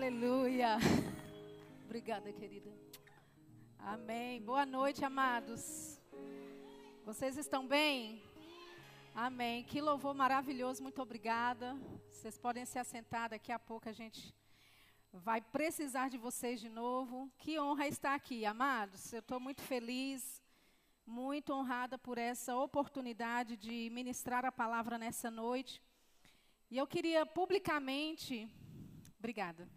Aleluia. Obrigada, querida. Amém. Boa noite, amados. Vocês estão bem? Amém. Que louvor maravilhoso. Muito obrigada. Vocês podem se assentar. Daqui a pouco a gente vai precisar de vocês de novo. Que honra estar aqui, amados. Eu estou muito feliz, muito honrada por essa oportunidade de ministrar a palavra nessa noite. E eu queria publicamente, obrigada.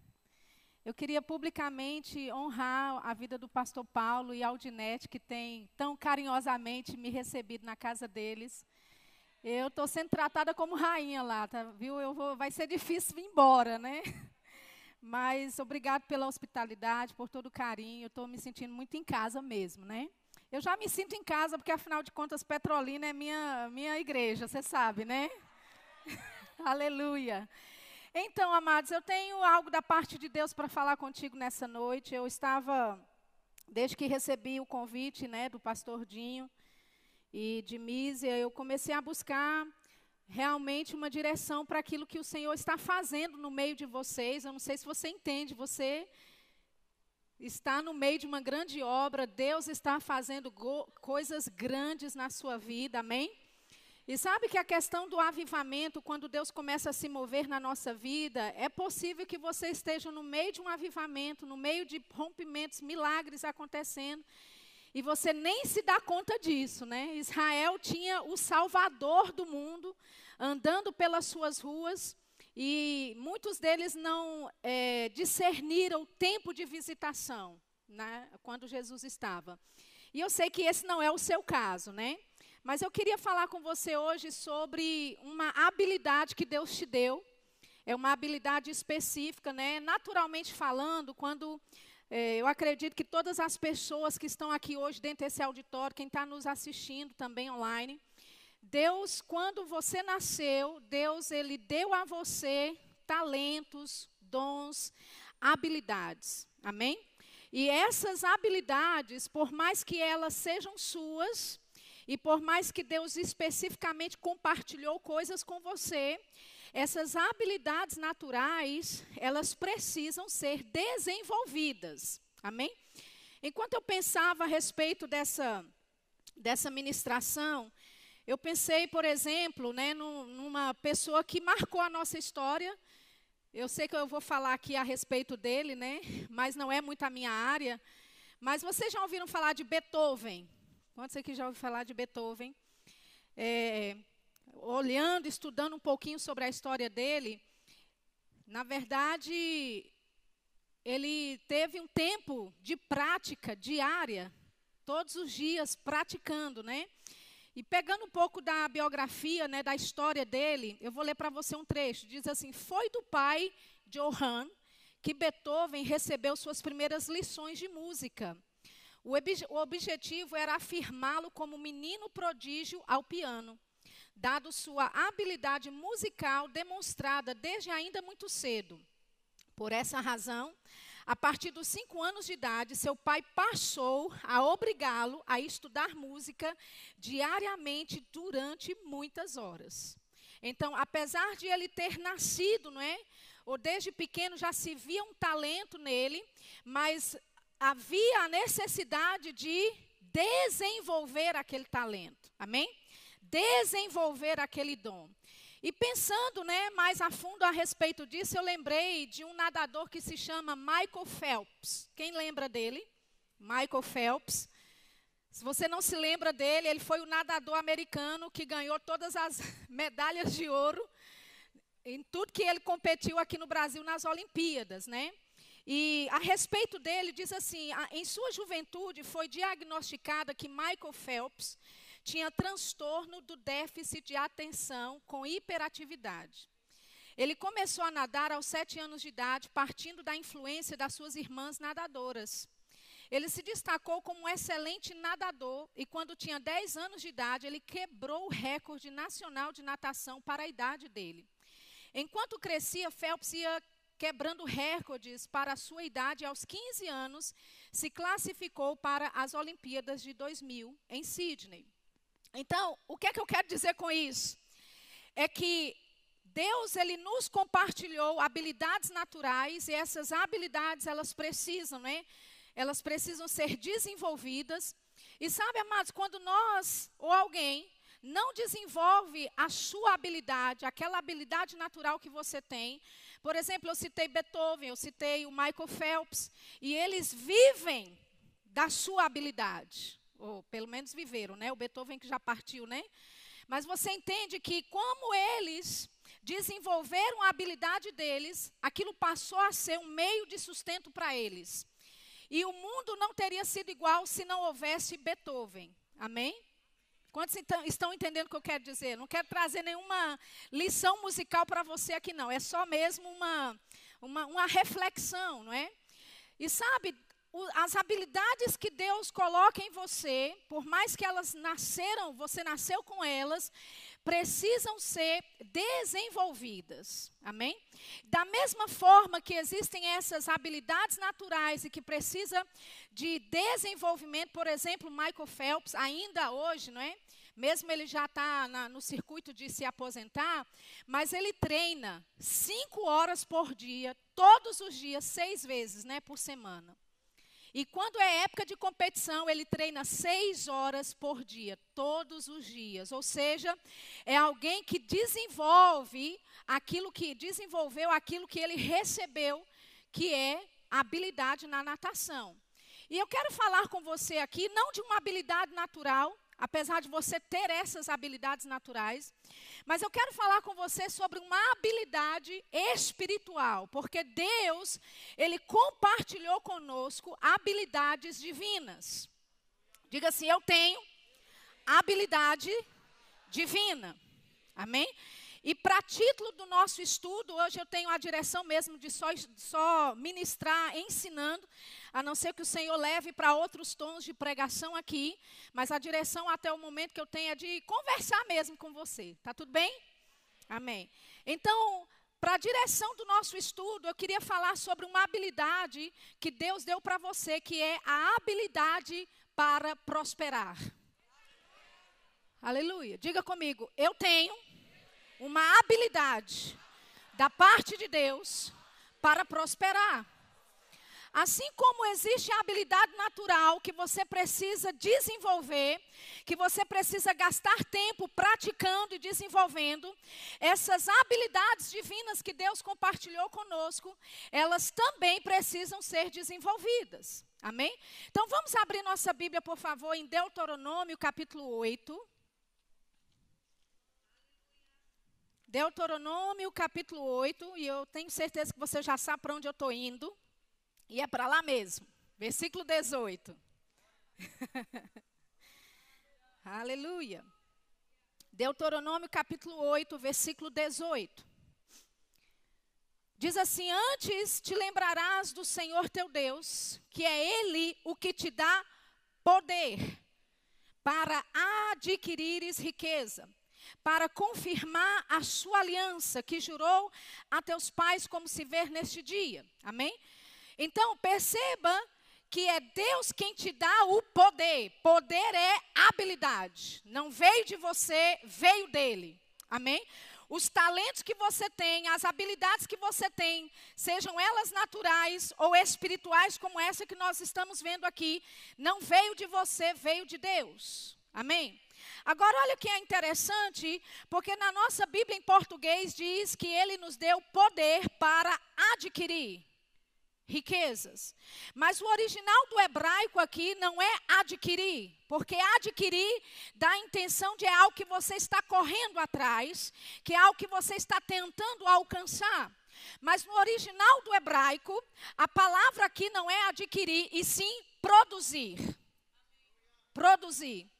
Eu queria publicamente honrar a vida do pastor Paulo e Aldinete, que tem tão carinhosamente me recebido na casa deles. Eu estou sendo tratada como rainha lá, tá, viu? Eu vou, vai ser difícil vir embora, né? Mas obrigado pela hospitalidade, por todo o carinho. Eu estou me sentindo muito em casa mesmo, né? Eu já me sinto em casa, porque afinal de contas, Petrolina é minha, minha igreja, você sabe, né? Aleluia. Então, amados, eu tenho algo da parte de Deus para falar contigo nessa noite. Eu estava, desde que recebi o convite né, do pastor Dinho e de Mísia, eu comecei a buscar realmente uma direção para aquilo que o Senhor está fazendo no meio de vocês. Eu não sei se você entende, você está no meio de uma grande obra, Deus está fazendo coisas grandes na sua vida, amém? E sabe que a questão do avivamento, quando Deus começa a se mover na nossa vida, é possível que você esteja no meio de um avivamento, no meio de rompimentos, milagres acontecendo, e você nem se dá conta disso, né? Israel tinha o Salvador do mundo andando pelas suas ruas, e muitos deles não é, discerniram o tempo de visitação, né? Quando Jesus estava. E eu sei que esse não é o seu caso, né? Mas eu queria falar com você hoje sobre uma habilidade que Deus te deu. É uma habilidade específica, né? Naturalmente falando, quando é, eu acredito que todas as pessoas que estão aqui hoje dentro desse auditório, quem está nos assistindo também online, Deus, quando você nasceu, Deus ele deu a você talentos, dons, habilidades. Amém? E essas habilidades, por mais que elas sejam suas, e por mais que Deus especificamente compartilhou coisas com você, essas habilidades naturais, elas precisam ser desenvolvidas. Amém? Enquanto eu pensava a respeito dessa, dessa ministração, eu pensei, por exemplo, né, numa pessoa que marcou a nossa história. Eu sei que eu vou falar aqui a respeito dele, né, mas não é muito a minha área. Mas vocês já ouviram falar de Beethoven? Quantos aqui já ouviram falar de Beethoven? É, olhando, estudando um pouquinho sobre a história dele, na verdade, ele teve um tempo de prática diária, todos os dias praticando, né? E pegando um pouco da biografia, né, da história dele, eu vou ler para você um trecho. Diz assim: Foi do pai Johann que Beethoven recebeu suas primeiras lições de música. O, o objetivo era afirmá-lo como menino prodígio ao piano, dado sua habilidade musical demonstrada desde ainda muito cedo. Por essa razão, a partir dos cinco anos de idade, seu pai passou a obrigá-lo a estudar música diariamente durante muitas horas. Então, apesar de ele ter nascido, não é? Ou desde pequeno já se via um talento nele, mas havia a necessidade de desenvolver aquele talento. Amém? Desenvolver aquele dom. E pensando né, mais a fundo a respeito disso, eu lembrei de um nadador que se chama Michael Phelps. Quem lembra dele? Michael Phelps. Se você não se lembra dele, ele foi o nadador americano que ganhou todas as medalhas de ouro em tudo que ele competiu aqui no Brasil nas Olimpíadas, né? E a respeito dele, diz assim: em sua juventude foi diagnosticada que Michael Phelps tinha transtorno do déficit de atenção com hiperatividade. Ele começou a nadar aos sete anos de idade, partindo da influência das suas irmãs nadadoras. Ele se destacou como um excelente nadador e, quando tinha 10 anos de idade, ele quebrou o recorde nacional de natação para a idade dele. Enquanto crescia, Phelps ia quebrando recordes para a sua idade, aos 15 anos, se classificou para as Olimpíadas de 2000 em Sydney. Então, o que é que eu quero dizer com isso? É que Deus ele nos compartilhou habilidades naturais e essas habilidades elas precisam, né? Elas precisam ser desenvolvidas. E sabe, amados, quando nós ou alguém não desenvolve a sua habilidade, aquela habilidade natural que você tem. Por exemplo, eu citei Beethoven, eu citei o Michael Phelps, e eles vivem da sua habilidade, ou pelo menos viveram, né? O Beethoven que já partiu, né? Mas você entende que como eles desenvolveram a habilidade deles, aquilo passou a ser um meio de sustento para eles. E o mundo não teria sido igual se não houvesse Beethoven. Amém? Quantos então, estão entendendo o que eu quero dizer? Não quero trazer nenhuma lição musical para você aqui, não. É só mesmo uma, uma, uma reflexão, não é? E sabe, as habilidades que Deus coloca em você, por mais que elas nasceram, você nasceu com elas, precisam ser desenvolvidas. Amém? Da mesma forma que existem essas habilidades naturais e que precisa de desenvolvimento, por exemplo, Michael Phelps, ainda hoje, não é? Mesmo ele já está no circuito de se aposentar, mas ele treina cinco horas por dia, todos os dias, seis vezes, né, por semana. E quando é época de competição, ele treina seis horas por dia, todos os dias. Ou seja, é alguém que desenvolve aquilo que desenvolveu aquilo que ele recebeu, que é habilidade na natação. E eu quero falar com você aqui não de uma habilidade natural, apesar de você ter essas habilidades naturais. Mas eu quero falar com você sobre uma habilidade espiritual, porque Deus, ele compartilhou conosco habilidades divinas. Diga assim: eu tenho habilidade divina. Amém? E para título do nosso estudo, hoje eu tenho a direção mesmo de só, só ministrar, ensinando, a não ser que o Senhor leve para outros tons de pregação aqui, mas a direção até o momento que eu tenho é de conversar mesmo com você. Tá tudo bem? Amém. Então, para a direção do nosso estudo, eu queria falar sobre uma habilidade que Deus deu para você, que é a habilidade para prosperar. Aleluia. Diga comigo, eu tenho uma habilidade da parte de Deus para prosperar. Assim como existe a habilidade natural que você precisa desenvolver, que você precisa gastar tempo praticando e desenvolvendo, essas habilidades divinas que Deus compartilhou conosco, elas também precisam ser desenvolvidas. Amém? Então vamos abrir nossa Bíblia, por favor, em Deuteronômio capítulo 8. Deuteronômio capítulo 8, e eu tenho certeza que você já sabe para onde eu estou indo, e é para lá mesmo, versículo 18. Aleluia. Deuteronômio capítulo 8, versículo 18. Diz assim: Antes te lembrarás do Senhor teu Deus, que é Ele o que te dá poder para adquirires riqueza para confirmar a sua aliança que jurou a teus pais, como se vê neste dia. Amém? Então, perceba que é Deus quem te dá o poder. Poder é habilidade. Não veio de você, veio dele. Amém? Os talentos que você tem, as habilidades que você tem, sejam elas naturais ou espirituais, como essa que nós estamos vendo aqui, não veio de você, veio de Deus. Amém? Agora, olha o que é interessante, porque na nossa Bíblia em português diz que ele nos deu poder para adquirir riquezas. Mas o original do hebraico aqui não é adquirir, porque adquirir dá a intenção de é algo que você está correndo atrás, que é algo que você está tentando alcançar. Mas no original do hebraico, a palavra aqui não é adquirir, e sim produzir. Produzir.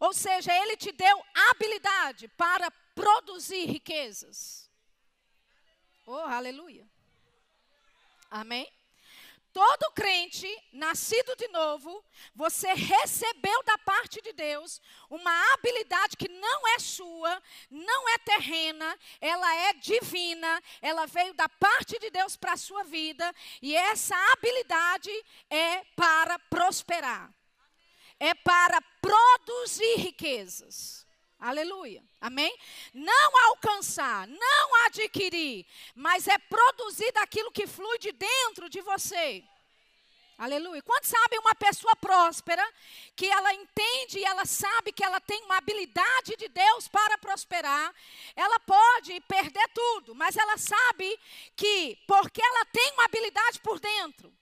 Ou seja, ele te deu habilidade para produzir riquezas. Oh, aleluia. Amém? Todo crente nascido de novo, você recebeu da parte de Deus uma habilidade que não é sua, não é terrena, ela é divina, ela veio da parte de Deus para a sua vida, e essa habilidade é para prosperar é para produzir riquezas. Aleluia. Amém? Não alcançar, não adquirir, mas é produzir daquilo que flui de dentro de você. Aleluia. Quantos sabem uma pessoa próspera que ela entende e ela sabe que ela tem uma habilidade de Deus para prosperar? Ela pode perder tudo, mas ela sabe que porque ela tem uma habilidade por dentro,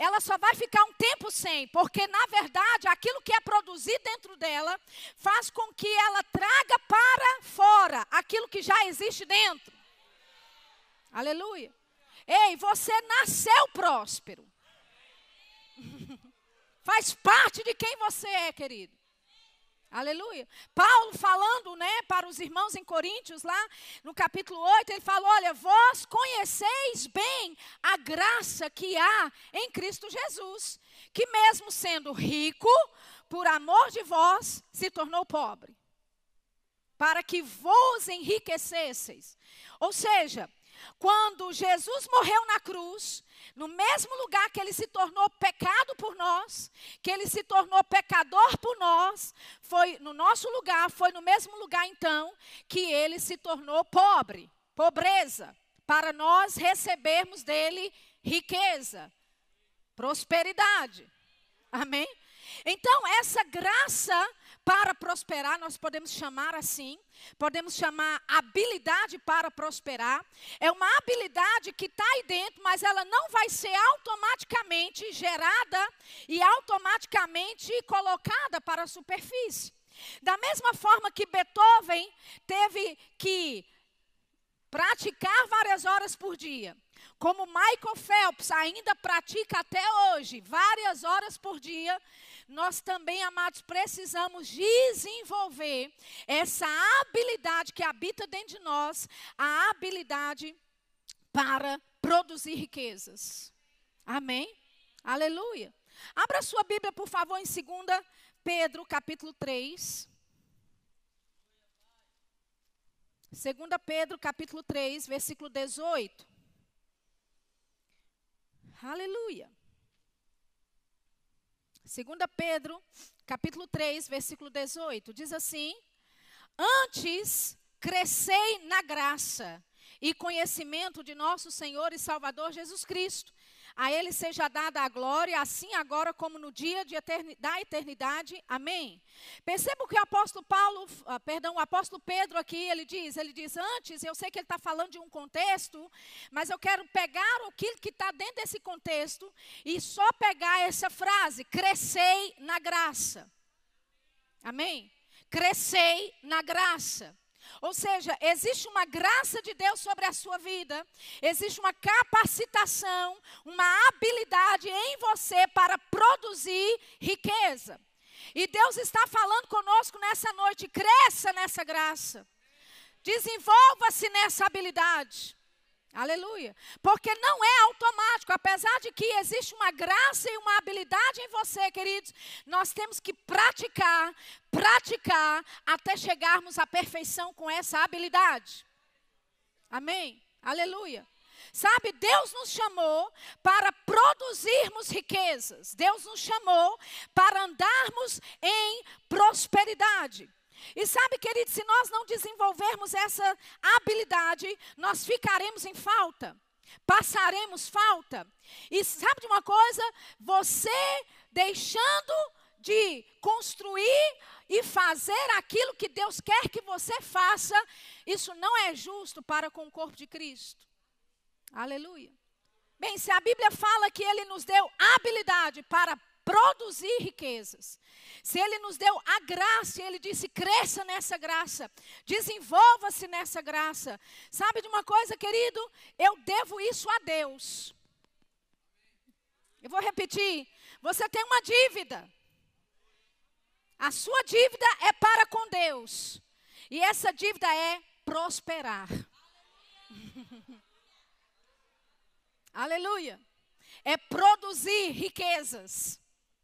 ela só vai ficar um tempo sem, porque na verdade aquilo que é produzido dentro dela faz com que ela traga para fora aquilo que já existe dentro. Aleluia. Ei, você nasceu próspero. faz parte de quem você é, querido. Aleluia. Paulo falando, né, para os irmãos em Coríntios, lá no capítulo 8, ele falou: Olha, vós conheceis bem a graça que há em Cristo Jesus, que mesmo sendo rico, por amor de vós, se tornou pobre, para que vos enriquecesseis. Ou seja, quando Jesus morreu na cruz, no mesmo lugar que ele se tornou pecado por nós, que ele se tornou pecador por nós, foi no nosso lugar, foi no mesmo lugar então que ele se tornou pobre, pobreza, para nós recebermos dele riqueza, prosperidade. Amém? Então, essa graça para prosperar, nós podemos chamar assim, podemos chamar habilidade para prosperar. É uma habilidade que está aí dentro, mas ela não vai ser automaticamente gerada e automaticamente colocada para a superfície. Da mesma forma que Beethoven teve que praticar várias horas por dia, como Michael Phelps ainda pratica até hoje, várias horas por dia, nós também, amados, precisamos desenvolver essa habilidade que habita dentro de nós, a habilidade para produzir riquezas. Amém? Aleluia. Abra sua Bíblia, por favor, em 2 Pedro, capítulo 3. 2 Pedro, capítulo 3, versículo 18. Aleluia. 2 Pedro, capítulo 3, versículo 18, diz assim: Antes crescei na graça e conhecimento de nosso Senhor e Salvador Jesus Cristo. A Ele seja dada a glória, assim agora como no dia da eternidade. Amém. Perceba o que o apóstolo Paulo, uh, perdão, o apóstolo Pedro aqui, ele diz, ele diz, antes, eu sei que ele está falando de um contexto, mas eu quero pegar aquilo que está dentro desse contexto e só pegar essa frase, crescei na graça. Amém? Crescei na graça. Ou seja, existe uma graça de Deus sobre a sua vida, existe uma capacitação, uma habilidade em você para produzir riqueza. E Deus está falando conosco nessa noite: cresça nessa graça, desenvolva-se nessa habilidade. Aleluia. Porque não é automático, apesar de que existe uma graça e uma habilidade em você, queridos, nós temos que praticar, praticar até chegarmos à perfeição com essa habilidade. Amém. Aleluia. Sabe, Deus nos chamou para produzirmos riquezas. Deus nos chamou para andarmos em prosperidade. E sabe, querido, se nós não desenvolvermos essa habilidade, nós ficaremos em falta, passaremos falta. E sabe de uma coisa? Você deixando de construir e fazer aquilo que Deus quer que você faça, isso não é justo para com o corpo de Cristo. Aleluia. Bem, se a Bíblia fala que Ele nos deu habilidade para produzir riquezas. Se Ele nos deu a graça, Ele disse: cresça nessa graça, desenvolva-se nessa graça. Sabe de uma coisa, querido? Eu devo isso a Deus. Eu vou repetir: você tem uma dívida. A sua dívida é para com Deus. E essa dívida é prosperar. Aleluia. É produzir riquezas.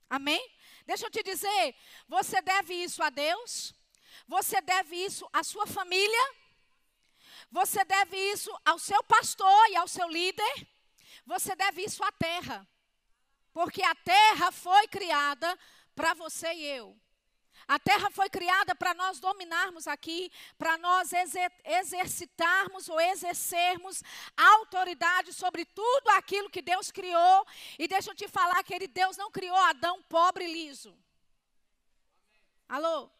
Amém? Deixa eu te dizer, você deve isso a Deus, você deve isso à sua família, você deve isso ao seu pastor e ao seu líder, você deve isso à terra, porque a terra foi criada para você e eu. A terra foi criada para nós dominarmos aqui, para nós exer exercitarmos ou exercermos autoridade sobre tudo aquilo que Deus criou. E deixa eu te falar, querido, Deus não criou Adão pobre e liso. Alô?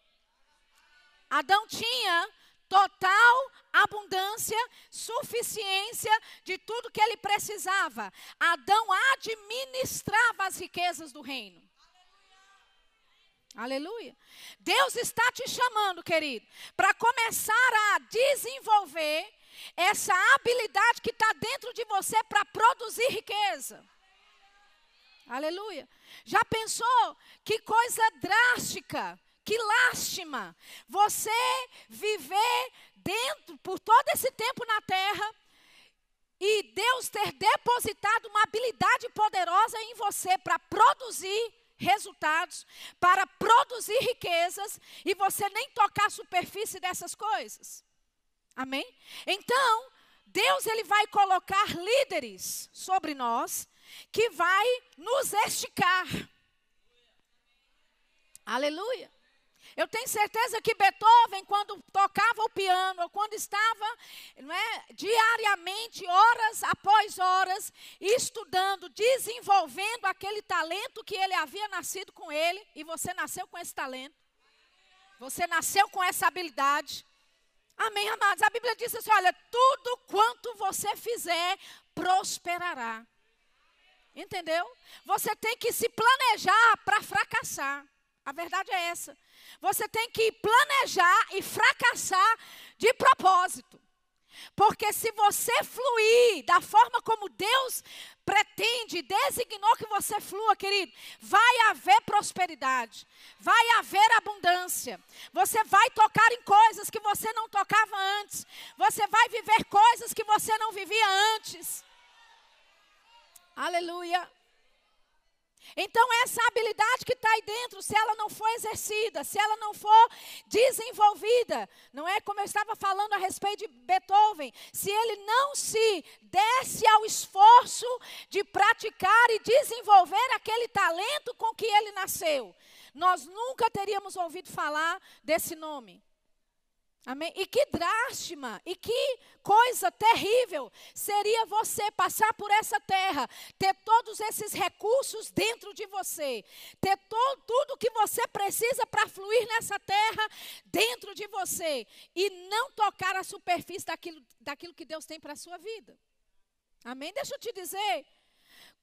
Adão tinha total abundância, suficiência de tudo que ele precisava. Adão administrava as riquezas do reino. Aleluia. Deus está te chamando, querido, para começar a desenvolver essa habilidade que está dentro de você para produzir riqueza. Aleluia. Já pensou que coisa drástica, que lástima você viver dentro por todo esse tempo na terra e Deus ter depositado uma habilidade poderosa em você para produzir resultados, para produzir riquezas e você nem tocar a superfície dessas coisas. Amém? Então, Deus ele vai colocar líderes sobre nós que vai nos esticar. Aleluia. Eu tenho certeza que Beethoven, quando piano, ou quando estava não é, diariamente, horas após horas, estudando, desenvolvendo aquele talento que ele havia nascido com ele, e você nasceu com esse talento. Você nasceu com essa habilidade. Amém, amados? A Bíblia diz assim: olha, tudo quanto você fizer prosperará. Entendeu? Você tem que se planejar para fracassar. A verdade é essa. Você tem que planejar e fracassar de propósito. Porque se você fluir da forma como Deus pretende, designou que você flua, querido, vai haver prosperidade, vai haver abundância. Você vai tocar em coisas que você não tocava antes. Você vai viver coisas que você não vivia antes. Aleluia. Então, essa habilidade que está aí dentro, se ela não for exercida, se ela não for desenvolvida, não é como eu estava falando a respeito de Beethoven, se ele não se desse ao esforço de praticar e desenvolver aquele talento com que ele nasceu, nós nunca teríamos ouvido falar desse nome. Amém? E que drástima, e que coisa terrível seria você passar por essa terra, ter todos esses recursos dentro de você, ter to, tudo que você precisa para fluir nessa terra dentro de você, e não tocar a superfície daquilo, daquilo que Deus tem para a sua vida. Amém? Deixa eu te dizer,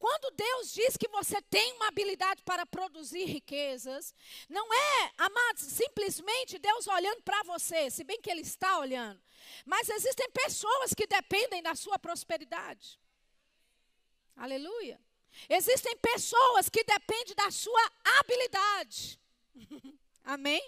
quando Deus diz que você tem uma habilidade para produzir riquezas, não é, amados, simplesmente Deus olhando para você, se bem que Ele está olhando. Mas existem pessoas que dependem da sua prosperidade. Aleluia. Existem pessoas que dependem da sua habilidade. Amém?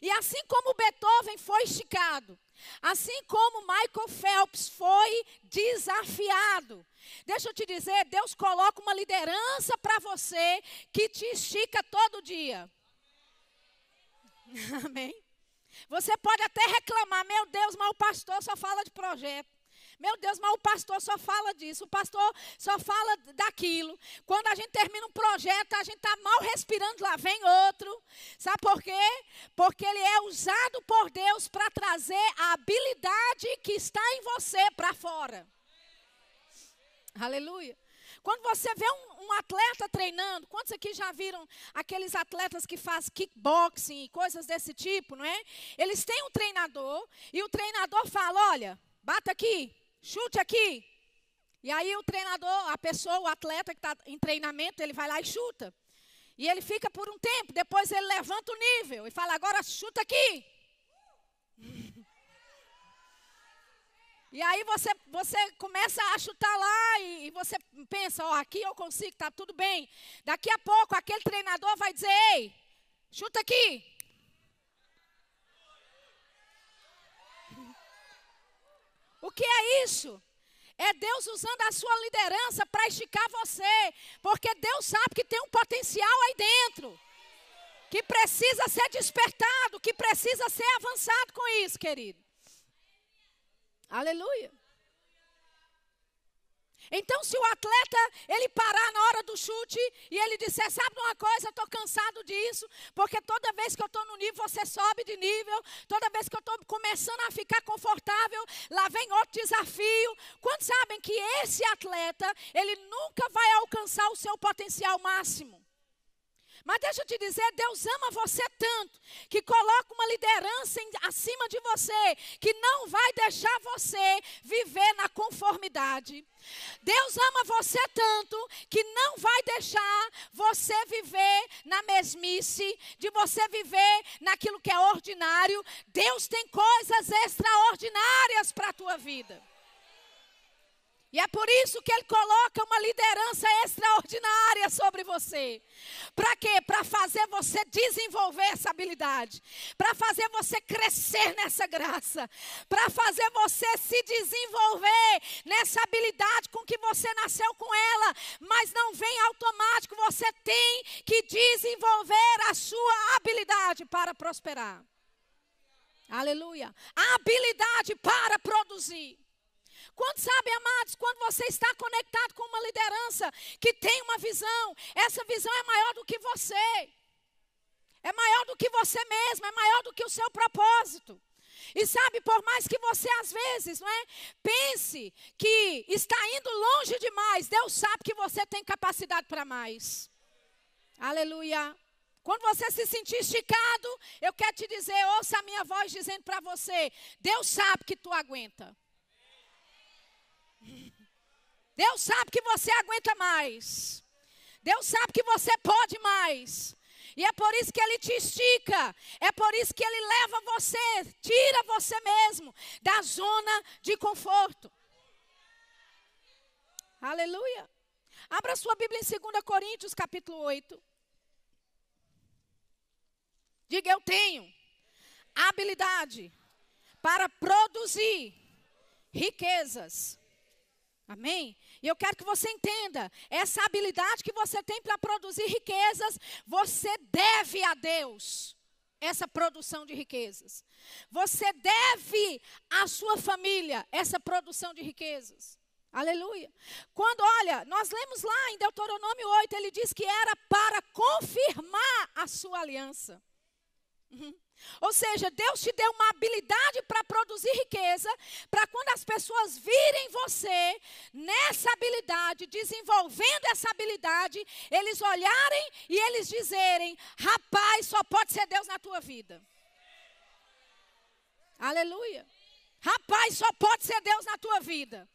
E assim como Beethoven foi esticado, assim como Michael Phelps foi desafiado, deixa eu te dizer, Deus coloca uma liderança para você que te estica todo dia. Amém? Você pode até reclamar, meu Deus, mas o pastor só fala de projeto. Meu Deus, mas o pastor só fala disso, o pastor só fala daquilo. Quando a gente termina um projeto, a gente está mal respirando, lá vem outro. Sabe por quê? Porque ele é usado por Deus para trazer a habilidade que está em você para fora. Aleluia. Quando você vê um, um, atleta treinando, quantos aqui já viram aqueles atletas que fazem kickboxing e coisas desse tipo, não é? Eles têm um treinador e o treinador fala: olha, bata aqui, chute aqui. E aí o treinador, a pessoa, o atleta que está em treinamento, ele vai lá e chuta. E ele fica por um tempo, depois ele levanta o nível e fala, agora chuta aqui. E aí você, você começa a chutar lá e, e você pensa, ó, oh, aqui eu consigo, está tudo bem. Daqui a pouco aquele treinador vai dizer, ei, chuta aqui. O que é isso? É Deus usando a sua liderança para esticar você, porque Deus sabe que tem um potencial aí dentro, que precisa ser despertado, que precisa ser avançado com isso, querido. Aleluia. Então, se o atleta ele parar na hora do chute, e ele disser: Sabe uma coisa, estou cansado disso, porque toda vez que eu estou no nível, você sobe de nível, toda vez que eu estou começando a ficar confortável, lá vem outro desafio. Quantos sabem que esse atleta, ele nunca vai alcançar o seu potencial máximo? Mas deixa eu te dizer, Deus ama você tanto que coloca uma liderança em, acima de você que não vai deixar você viver na conformidade. Deus ama você tanto que não vai deixar você viver na mesmice, de você viver naquilo que é ordinário. Deus tem coisas extraordinárias para a tua vida. E é por isso que ele coloca uma liderança extraordinária sobre você. Para quê? Para fazer você desenvolver essa habilidade. Para fazer você crescer nessa graça. Para fazer você se desenvolver nessa habilidade com que você nasceu com ela. Mas não vem automático. Você tem que desenvolver a sua habilidade para prosperar. Aleluia. A habilidade para produzir. Quando sabe, amados, quando você está conectado com uma liderança que tem uma visão, essa visão é maior do que você. É maior do que você mesmo, é maior do que o seu propósito. E sabe, por mais que você às vezes, não é, pense que está indo longe demais, Deus sabe que você tem capacidade para mais. Aleluia. Quando você se sentir esticado, eu quero te dizer, ouça a minha voz dizendo para você: Deus sabe que tu aguenta. Deus sabe que você aguenta mais. Deus sabe que você pode mais. E é por isso que ele te estica. É por isso que ele leva você, tira você mesmo da zona de conforto. Aleluia. Abra sua Bíblia em 2 Coríntios, capítulo 8. Diga, eu tenho habilidade para produzir riquezas Amém? E eu quero que você entenda: essa habilidade que você tem para produzir riquezas, você deve a Deus essa produção de riquezas. Você deve à sua família essa produção de riquezas. Aleluia. Quando, olha, nós lemos lá em Deuteronômio 8, ele diz que era para confirmar a sua aliança. Uhum. Ou seja, Deus te deu uma habilidade para produzir riqueza, para quando as pessoas virem você nessa habilidade, desenvolvendo essa habilidade, eles olharem e eles dizerem: rapaz, só pode ser Deus na tua vida. Aleluia. Rapaz, só pode ser Deus na tua vida.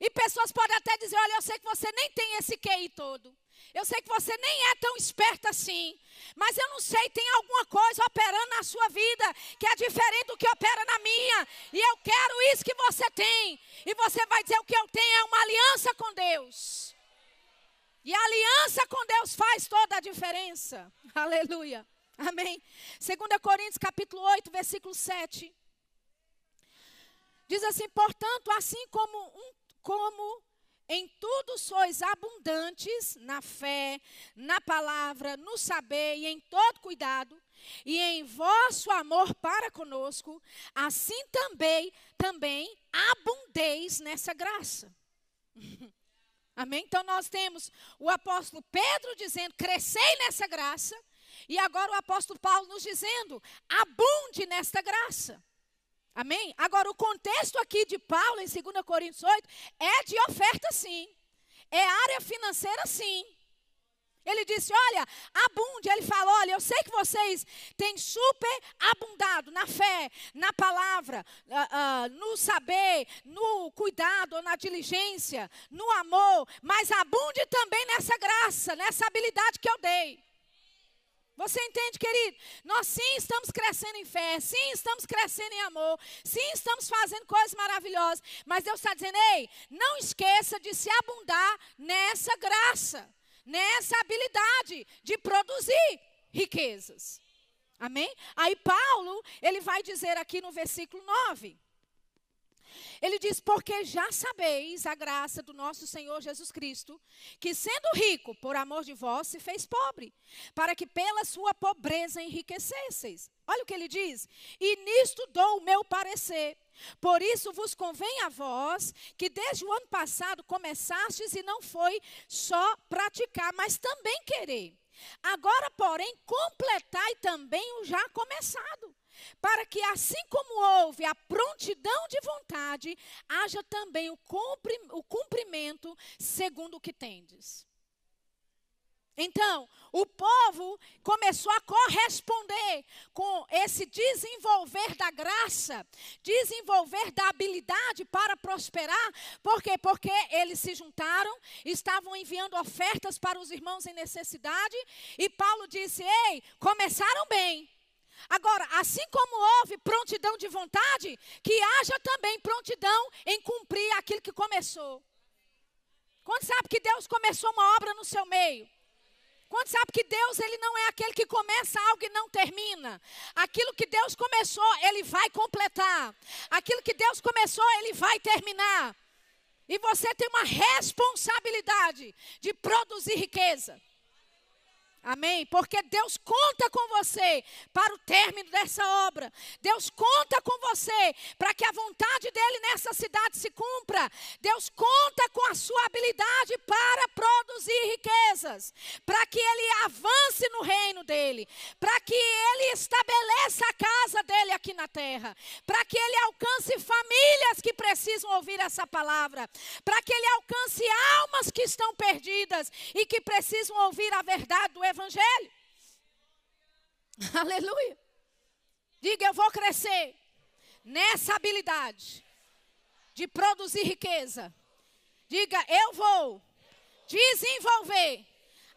E pessoas podem até dizer: olha, eu sei que você nem tem esse QI todo. Eu sei que você nem é tão esperta assim. Mas eu não sei, tem alguma coisa operando na sua vida que é diferente do que opera na minha. E eu quero isso que você tem. E você vai dizer: o que eu tenho é uma aliança com Deus. E a aliança com Deus faz toda a diferença. Aleluia. Amém. 2 Coríntios capítulo 8, versículo 7. Diz assim: portanto, assim como um como em tudo sois abundantes na fé, na palavra, no saber e em todo cuidado, e em vosso amor para conosco, assim também, também abundeis nessa graça. Amém? Então nós temos o apóstolo Pedro dizendo: crescei nessa graça, e agora o apóstolo Paulo nos dizendo: abunde nesta graça. Amém? Agora, o contexto aqui de Paulo, em 2 Coríntios 8, é de oferta, sim. É área financeira, sim. Ele disse: Olha, abunde. Ele falou: Olha, eu sei que vocês têm super abundado na fé, na palavra, uh, uh, no saber, no cuidado, na diligência, no amor, mas abunde também nessa graça, nessa habilidade que eu dei. Você entende, querido? Nós sim estamos crescendo em fé, sim estamos crescendo em amor, sim estamos fazendo coisas maravilhosas, mas Deus está dizendo: ei, não esqueça de se abundar nessa graça, nessa habilidade de produzir riquezas. Amém? Aí Paulo, ele vai dizer aqui no versículo 9: Ele diz: Porque já sabeis a graça do nosso Senhor Jesus Cristo, que sendo rico, por amor de vós, se fez pobre, para que pela sua pobreza enriquecesseis. Olha o que ele diz: E nisto dou o meu parecer. Por isso vos convém a vós, que desde o ano passado começastes e não foi só praticar, mas também querer. Agora, porém, completai também o já começado para que assim como houve a prontidão de vontade, haja também o cumprimento segundo o que tendes. Então, o povo começou a corresponder com esse desenvolver da graça, desenvolver da habilidade para prosperar. Por quê? Porque eles se juntaram, estavam enviando ofertas para os irmãos em necessidade, e Paulo disse: Ei, começaram bem, Agora, assim como houve prontidão de vontade, que haja também prontidão em cumprir aquilo que começou. Quando sabe que Deus começou uma obra no seu meio? Quando sabe que Deus ele não é aquele que começa algo e não termina. Aquilo que Deus começou, ele vai completar. Aquilo que Deus começou, ele vai terminar. E você tem uma responsabilidade de produzir riqueza. Amém? Porque Deus conta com você para o término dessa obra. Deus conta com você para que a vontade dele nessa cidade se cumpra. Deus conta com a sua habilidade para produzir riquezas, para que ele avance no reino dele, para que ele estabeleça a casa dele aqui na terra, para que ele alcance famílias que precisam ouvir essa palavra, para que ele alcance almas que estão perdidas e que precisam ouvir a verdade do evangelho Evangelho. Aleluia. Diga, eu vou crescer nessa habilidade de produzir riqueza. Diga, eu vou desenvolver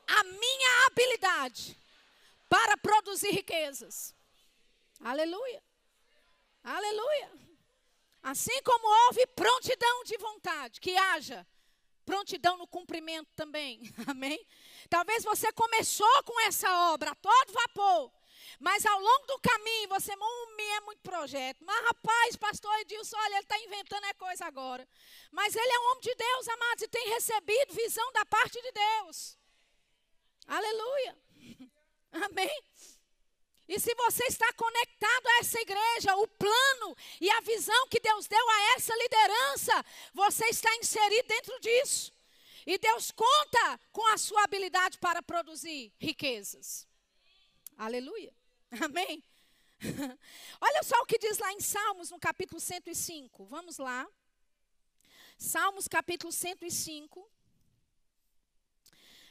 a minha habilidade para produzir riquezas. Aleluia. Aleluia. Assim como houve prontidão de vontade, que haja prontidão no cumprimento também. Amém? Talvez você começou com essa obra todo vapor. Mas ao longo do caminho você hum, é muito projeto. Mas rapaz, pastor Edilson, olha, ele está inventando é coisa agora. Mas ele é um homem de Deus, amados, e tem recebido visão da parte de Deus. Aleluia. Amém. E se você está conectado a essa igreja, o plano e a visão que Deus deu a essa liderança, você está inserido dentro disso. E Deus conta com a sua habilidade para produzir riquezas. Aleluia. Amém. Olha só o que diz lá em Salmos, no capítulo 105. Vamos lá. Salmos, capítulo 105.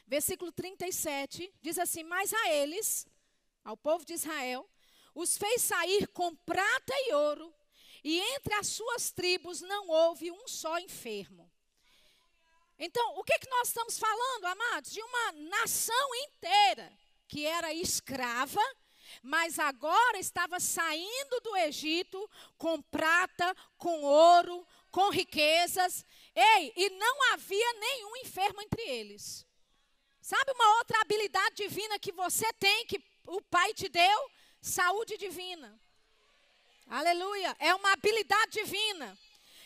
Versículo 37. Diz assim: Mas a eles, ao povo de Israel, os fez sair com prata e ouro, e entre as suas tribos não houve um só enfermo. Então, o que, que nós estamos falando, amados? De uma nação inteira que era escrava, mas agora estava saindo do Egito com prata, com ouro, com riquezas. Ei, e não havia nenhum enfermo entre eles. Sabe uma outra habilidade divina que você tem, que o Pai te deu? Saúde divina. Aleluia. É uma habilidade divina.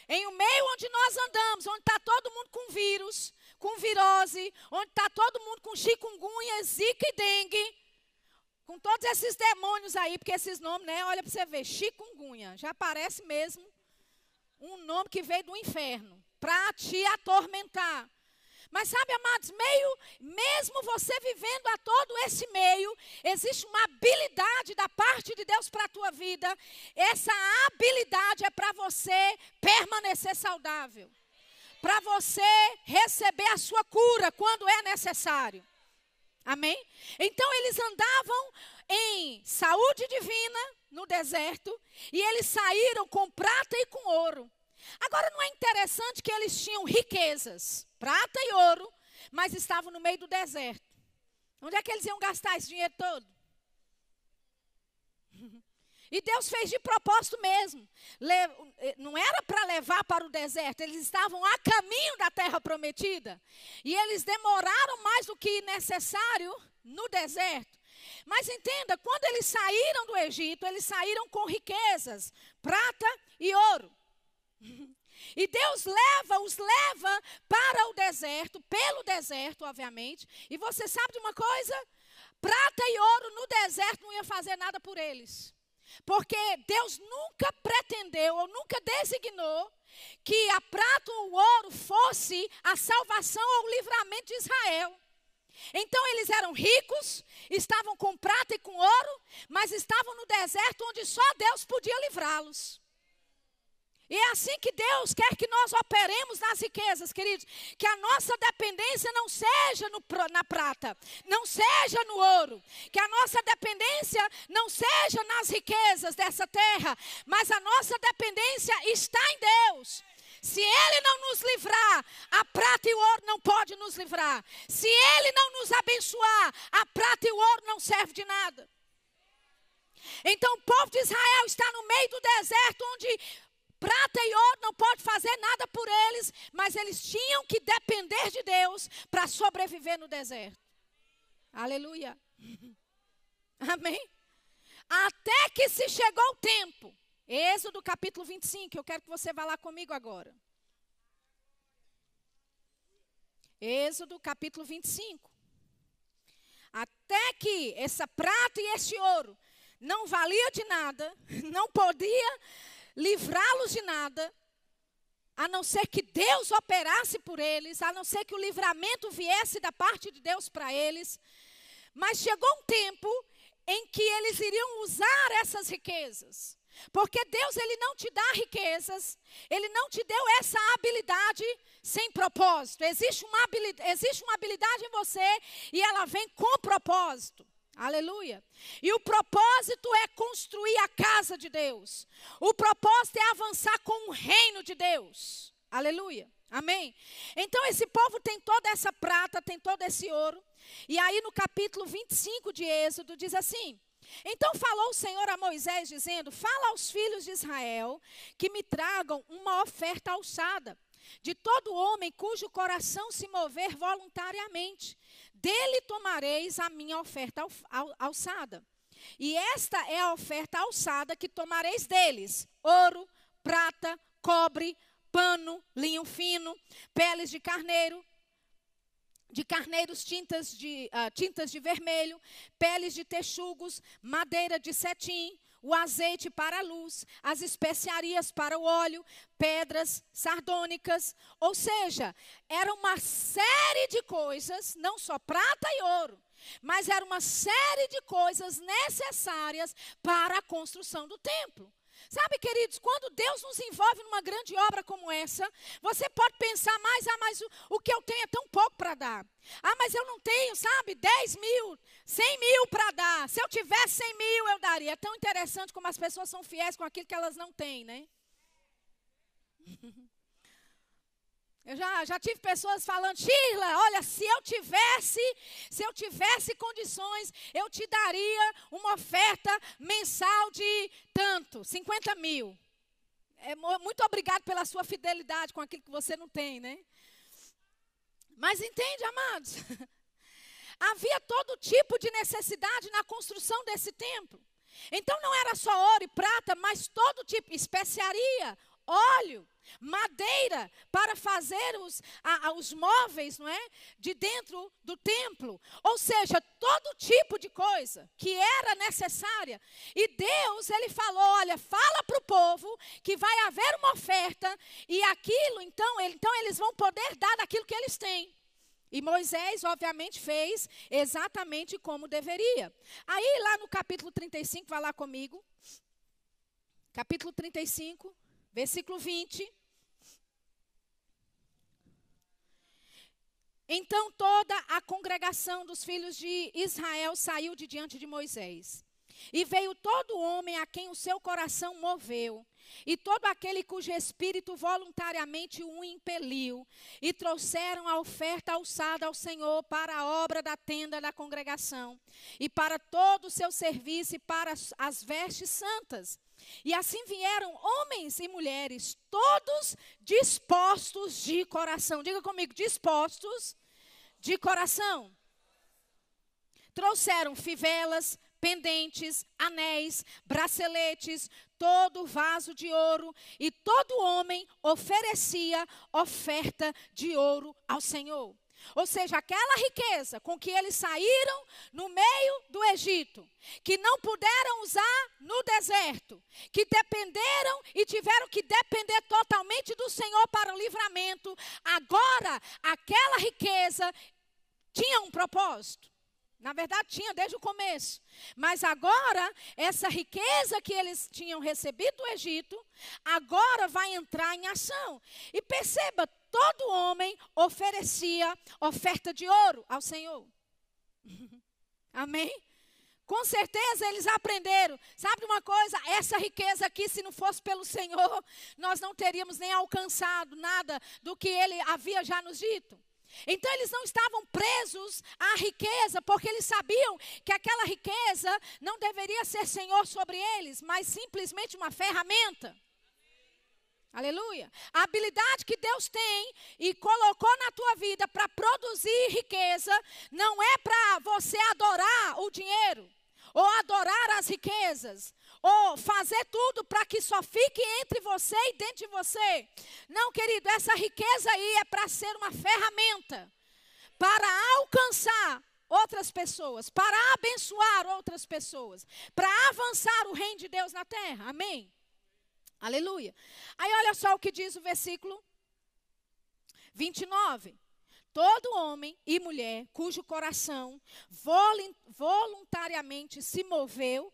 Em um meio onde nós andamos, onde está todo mundo com vírus, com virose, onde está todo mundo com chikungunya, zika e dengue, com todos esses demônios aí, porque esses nomes, né? Olha para você ver, chikungunya, já parece mesmo um nome que veio do inferno, para te atormentar. Mas sabe, amados, meio, mesmo você vivendo a todo esse meio, existe uma habilidade da parte de Deus para a tua vida. Essa habilidade é para você permanecer saudável. Para você receber a sua cura quando é necessário. Amém? Então eles andavam em saúde divina no deserto e eles saíram com prata e com ouro. Agora não é interessante que eles tinham riquezas, prata e ouro, mas estavam no meio do deserto. Onde é que eles iam gastar esse dinheiro todo? E Deus fez de propósito mesmo. Não era para levar para o deserto, eles estavam a caminho da terra prometida. E eles demoraram mais do que necessário no deserto. Mas entenda, quando eles saíram do Egito, eles saíram com riquezas, prata e ouro. E Deus leva, os leva para o deserto, pelo deserto, obviamente. E você sabe de uma coisa? Prata e ouro no deserto não ia fazer nada por eles. Porque Deus nunca pretendeu ou nunca designou que a prata ou o ouro fosse a salvação ou o livramento de Israel. Então eles eram ricos, estavam com prata e com ouro, mas estavam no deserto onde só Deus podia livrá-los. E é assim que Deus quer que nós operemos nas riquezas, queridos. Que a nossa dependência não seja no, na prata, não seja no ouro. Que a nossa dependência não seja nas riquezas dessa terra, mas a nossa dependência está em Deus. Se Ele não nos livrar, a prata e o ouro não pode nos livrar. Se Ele não nos abençoar, a prata e o ouro não servem de nada. Então o povo de Israel está no meio do deserto onde Prata e ouro não pode fazer nada por eles, mas eles tinham que depender de Deus para sobreviver no deserto. Aleluia. Amém? Até que se chegou o tempo. Êxodo capítulo 25, eu quero que você vá lá comigo agora. Êxodo capítulo 25. Até que essa prata e esse ouro não valia de nada, não podia livrá-los de nada, a não ser que Deus operasse por eles, a não ser que o livramento viesse da parte de Deus para eles. Mas chegou um tempo em que eles iriam usar essas riquezas. Porque Deus ele não te dá riquezas, ele não te deu essa habilidade sem propósito. Existe uma habilidade, existe uma habilidade em você e ela vem com propósito. Aleluia. E o propósito é construir a casa de Deus. O propósito é avançar com o reino de Deus. Aleluia. Amém. Então esse povo tem toda essa prata, tem todo esse ouro. E aí no capítulo 25 de Êxodo diz assim: então falou o Senhor a Moisés, dizendo: Fala aos filhos de Israel que me tragam uma oferta alçada, de todo homem cujo coração se mover voluntariamente, dele tomareis a minha oferta alçada. E esta é a oferta alçada que tomareis deles: ouro, prata, cobre, pano, linho fino, peles de carneiro, de carneiros tintas de, uh, tintas de vermelho, peles de texugos, madeira de cetim, o azeite para a luz, as especiarias para o óleo, pedras sardônicas, ou seja, era uma série de coisas, não só prata e ouro, mas era uma série de coisas necessárias para a construção do templo. Sabe, queridos, quando Deus nos envolve numa grande obra como essa, você pode pensar mais, ah, mas o, o que eu tenho é tão pouco para dar. Ah, mas eu não tenho, sabe, 10 mil, 100 mil para dar. Se eu tivesse 100 mil, eu daria. É tão interessante como as pessoas são fiéis com aquilo que elas não têm, né? Eu já, já tive pessoas falando, Shirla, olha, se eu tivesse, se eu tivesse condições, eu te daria uma oferta mensal de tanto, 50 mil. É, muito obrigado pela sua fidelidade com aquilo que você não tem, né? Mas entende, amados? Havia todo tipo de necessidade na construção desse templo. Então não era só ouro e prata, mas todo tipo, especiaria, óleo, madeira para fazer os, a, os móveis, não é? De dentro do templo. Ou seja, todo tipo de coisa que era necessária. E Deus, ele falou: olha, fala para o povo que vai haver uma oferta e aquilo, então, ele, então eles vão poder dar daquilo que eles têm. E Moisés, obviamente, fez exatamente como deveria. Aí, lá no capítulo 35, vai lá comigo. Capítulo 35, versículo 20. Então toda a congregação dos filhos de Israel saiu de diante de Moisés. E veio todo homem a quem o seu coração moveu, e todo aquele cujo espírito voluntariamente o impeliu, e trouxeram a oferta alçada ao Senhor para a obra da tenda da congregação, e para todo o seu serviço e para as vestes santas. E assim vieram homens e mulheres, todos dispostos de coração. Diga comigo, dispostos de coração. Trouxeram fivelas, pendentes, anéis, braceletes, todo vaso de ouro, e todo homem oferecia oferta de ouro ao Senhor. Ou seja, aquela riqueza com que eles saíram no meio do Egito, que não puderam usar no deserto, que dependeram e tiveram que depender totalmente do Senhor para o livramento, agora aquela riqueza tinha um propósito. Na verdade, tinha desde o começo. Mas agora, essa riqueza que eles tinham recebido do Egito, agora vai entrar em ação. E perceba, todo homem oferecia oferta de ouro ao Senhor. Amém? Com certeza eles aprenderam. Sabe uma coisa? Essa riqueza aqui, se não fosse pelo Senhor, nós não teríamos nem alcançado nada do que ele havia já nos dito. Então eles não estavam presos à riqueza, porque eles sabiam que aquela riqueza não deveria ser senhor sobre eles, mas simplesmente uma ferramenta. Aleluia. A habilidade que Deus tem e colocou na tua vida para produzir riqueza não é para você adorar o dinheiro ou adorar as riquezas, ou fazer tudo para que só fique entre você e dentro de você. Não, querido, essa riqueza aí é para ser uma ferramenta para alcançar outras pessoas, para abençoar outras pessoas, para avançar o reino de Deus na terra. Amém? Aleluia. Aí olha só o que diz o versículo 29. Todo homem e mulher cujo coração voluntariamente se moveu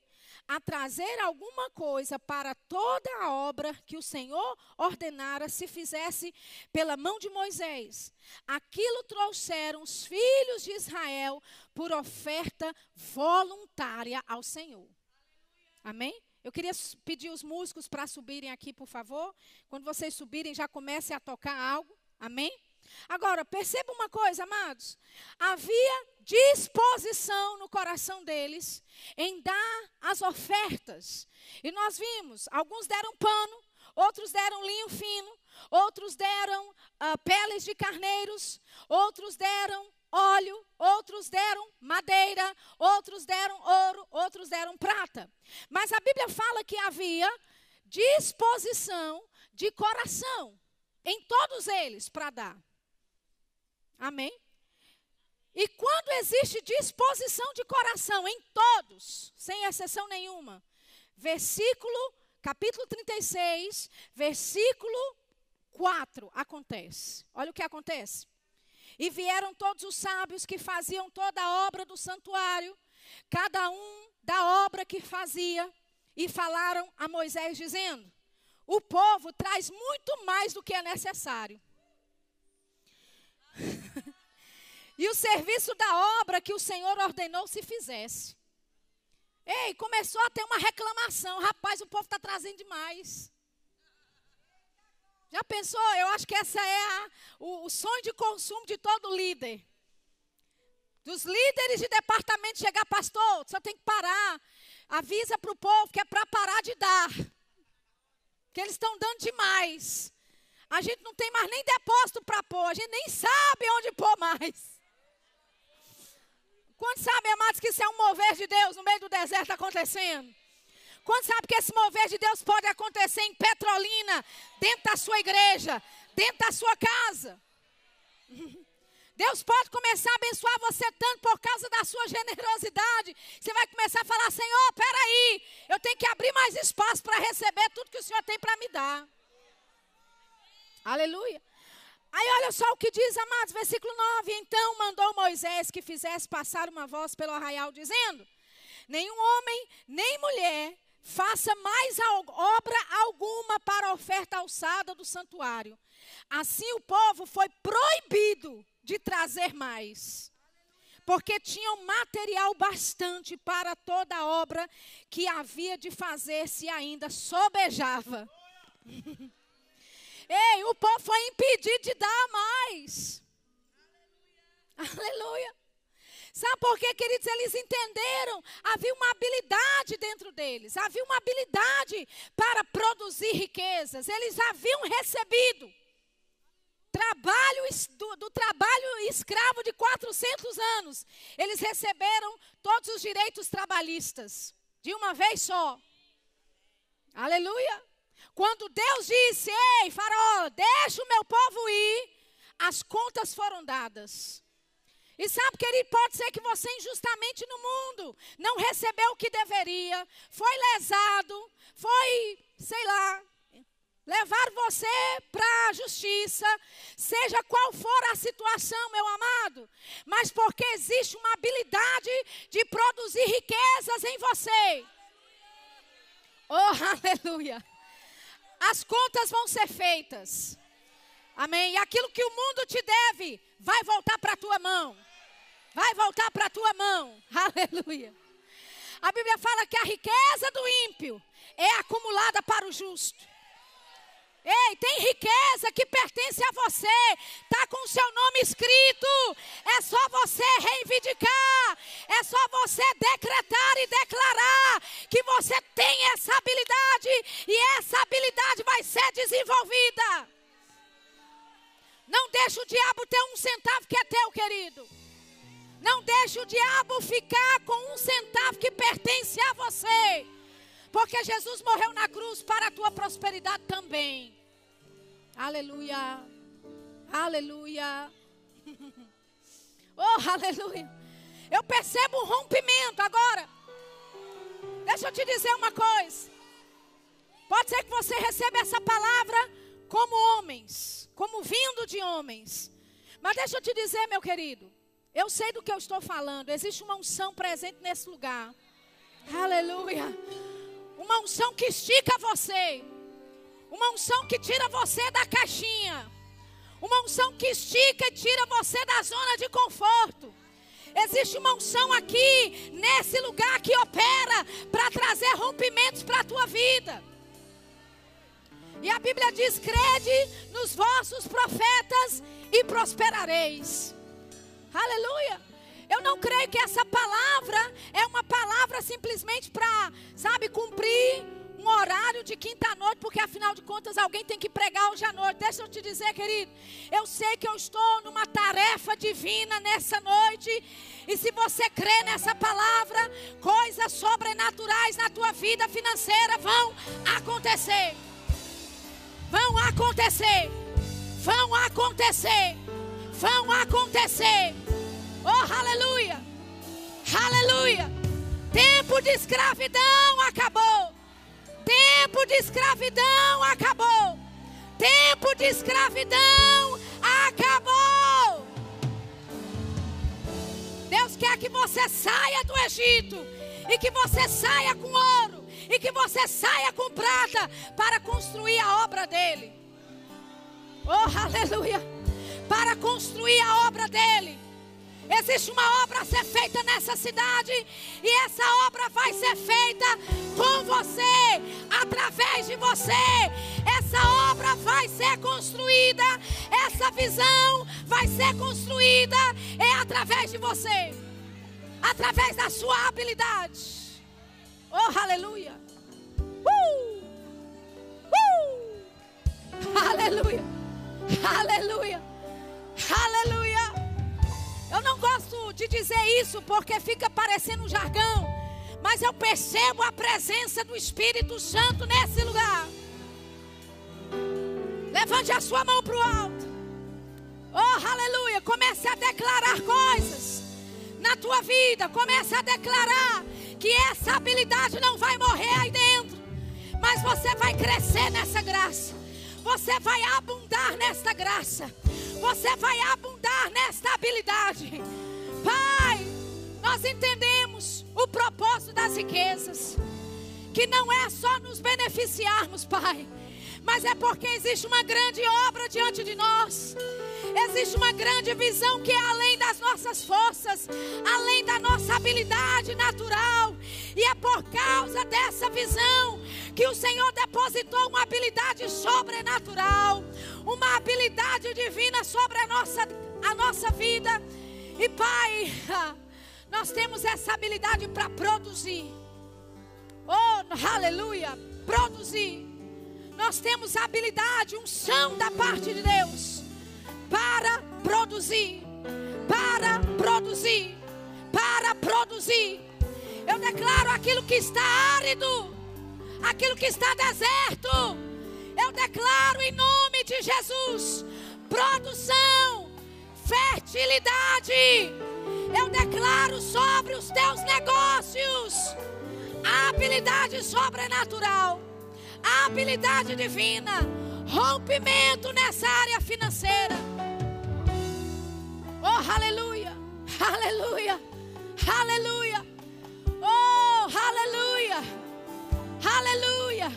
a trazer alguma coisa para toda a obra que o Senhor ordenara se fizesse pela mão de Moisés. Aquilo trouxeram os filhos de Israel por oferta voluntária ao Senhor. Amém? Eu queria pedir os músicos para subirem aqui, por favor. Quando vocês subirem, já comecem a tocar algo. Amém? Agora, perceba uma coisa, amados. Havia disposição no coração deles em dar as ofertas. E nós vimos, alguns deram pano, outros deram linho fino, outros deram uh, peles de carneiros, outros deram óleo, outros deram madeira, outros deram ouro, outros deram prata. Mas a Bíblia fala que havia disposição de coração em todos eles para dar. Amém? E quando existe disposição de coração em todos, sem exceção nenhuma, versículo, capítulo 36, versículo 4 acontece. Olha o que acontece. E vieram todos os sábios que faziam toda a obra do santuário, cada um da obra que fazia, e falaram a Moisés, dizendo: O povo traz muito mais do que é necessário. e o serviço da obra que o Senhor ordenou se fizesse. Ei, começou a ter uma reclamação. Rapaz, o povo está trazendo demais. Já pensou? Eu acho que essa é a, o, o sonho de consumo de todo líder. Dos líderes de departamento chegar, pastor, só tem que parar. Avisa para o povo que é para parar de dar. Que eles estão dando demais. A gente não tem mais nem depósito para pôr, a gente nem sabe onde pôr mais. Quantos sabem, amados, que isso é um mover de Deus no meio do deserto acontecendo? Quantos sabem que esse mover de Deus pode acontecer em Petrolina, dentro da sua igreja, dentro da sua casa? Deus pode começar a abençoar você tanto por causa da sua generosidade. Você vai começar a falar: Senhor, peraí, eu tenho que abrir mais espaço para receber tudo que o Senhor tem para me dar. Aleluia. Aí olha só o que diz, amados, versículo 9. Então mandou Moisés que fizesse passar uma voz pelo arraial, dizendo: Nenhum homem, nem mulher, faça mais obra alguma para a oferta alçada do santuário. Assim o povo foi proibido de trazer mais. Porque tinham material bastante para toda a obra que havia de fazer se ainda sobejava. Ei, o povo foi impedido de dar mais. Aleluia. Aleluia. Sabe por quê, queridos? Eles entenderam. Havia uma habilidade dentro deles. Havia uma habilidade para produzir riquezas. Eles haviam recebido trabalho do, do, trabalho escravo de 400 anos. Eles receberam todos os direitos trabalhistas de uma vez só. Aleluia. Quando Deus disse: Ei, Faraó, deixa o meu povo ir, as contas foram dadas. E sabe, querido, pode ser que você injustamente no mundo não recebeu o que deveria, foi lesado, foi, sei lá, levar você para a justiça, seja qual for a situação, meu amado, mas porque existe uma habilidade de produzir riquezas em você. Oh, aleluia! As contas vão ser feitas. Amém. E aquilo que o mundo te deve vai voltar para a tua mão. Vai voltar para a tua mão. Aleluia. A Bíblia fala que a riqueza do ímpio é acumulada para o justo. Ei, tem riqueza que pertence a você. Está com o seu nome escrito. É só você reivindicar. É só você decretar e declarar que você tem essa habilidade. E essa habilidade vai ser desenvolvida. Não deixe o diabo ter um centavo que é teu, querido. Não deixe o diabo ficar com um centavo que pertence a você. Porque Jesus morreu na cruz para a tua prosperidade também. Aleluia. Aleluia. Oh, aleluia. Eu percebo um rompimento agora. Deixa eu te dizer uma coisa. Pode ser que você receba essa palavra como homens, como vindo de homens. Mas deixa eu te dizer, meu querido. Eu sei do que eu estou falando. Existe uma unção presente nesse lugar. Aleluia. Uma unção que estica você. Uma unção que tira você da caixinha. Uma unção que estica e tira você da zona de conforto. Existe uma unção aqui, nesse lugar, que opera para trazer rompimentos para a tua vida. E a Bíblia diz: crede nos vossos profetas e prosperareis. Aleluia. Eu não creio que essa palavra é uma palavra simplesmente para, sabe, cumprir um horário de quinta-noite, porque afinal de contas alguém tem que pregar hoje à noite. Deixa eu te dizer, querido, eu sei que eu estou numa tarefa divina nessa noite, e se você crê nessa palavra, coisas sobrenaturais na tua vida financeira vão acontecer. Vão acontecer. Vão acontecer. Vão acontecer. Oh, aleluia. Aleluia. Tempo de escravidão acabou. Tempo de escravidão acabou. Tempo de escravidão acabou. Deus quer que você saia do Egito e que você saia com ouro e que você saia com prata para construir a obra dele. Oh, aleluia! Para construir a obra dele. Existe uma obra a ser feita nessa cidade e essa obra vai ser feita com você, através de você. Essa obra vai ser construída, essa visão vai ser construída é através de você, através da sua habilidade. Oh, aleluia! Uh! Uh! Aleluia! Aleluia! Aleluia! Eu não gosto de dizer isso porque fica parecendo um jargão, mas eu percebo a presença do Espírito Santo nesse lugar. Levante a sua mão para o alto. Oh, aleluia! Comece a declarar coisas na tua vida. Comece a declarar que essa habilidade não vai morrer aí dentro, mas você vai crescer nessa graça. Você vai abundar nesta graça. Você vai abundar nesta habilidade. Pai, nós entendemos o propósito das riquezas. Que não é só nos beneficiarmos, Pai, mas é porque existe uma grande obra diante de nós. Existe uma grande visão que é além das nossas forças, além da nossa habilidade natural. E é por causa dessa visão que o Senhor depositou uma habilidade sobrenatural, uma habilidade divina sobre a nossa, a nossa vida. E Pai, nós temos essa habilidade para produzir. Oh, aleluia! Produzir. Nós temos a habilidade, chão da parte de Deus para produzir, para produzir, para produzir. Eu declaro aquilo que está árido aquilo que está deserto. Eu declaro em nome de Jesus produção, fertilidade. Eu declaro sobre os teus negócios a habilidade sobrenatural, a habilidade divina, rompimento nessa área financeira. Oh, aleluia, aleluia, aleluia. Oh, aleluia, aleluia.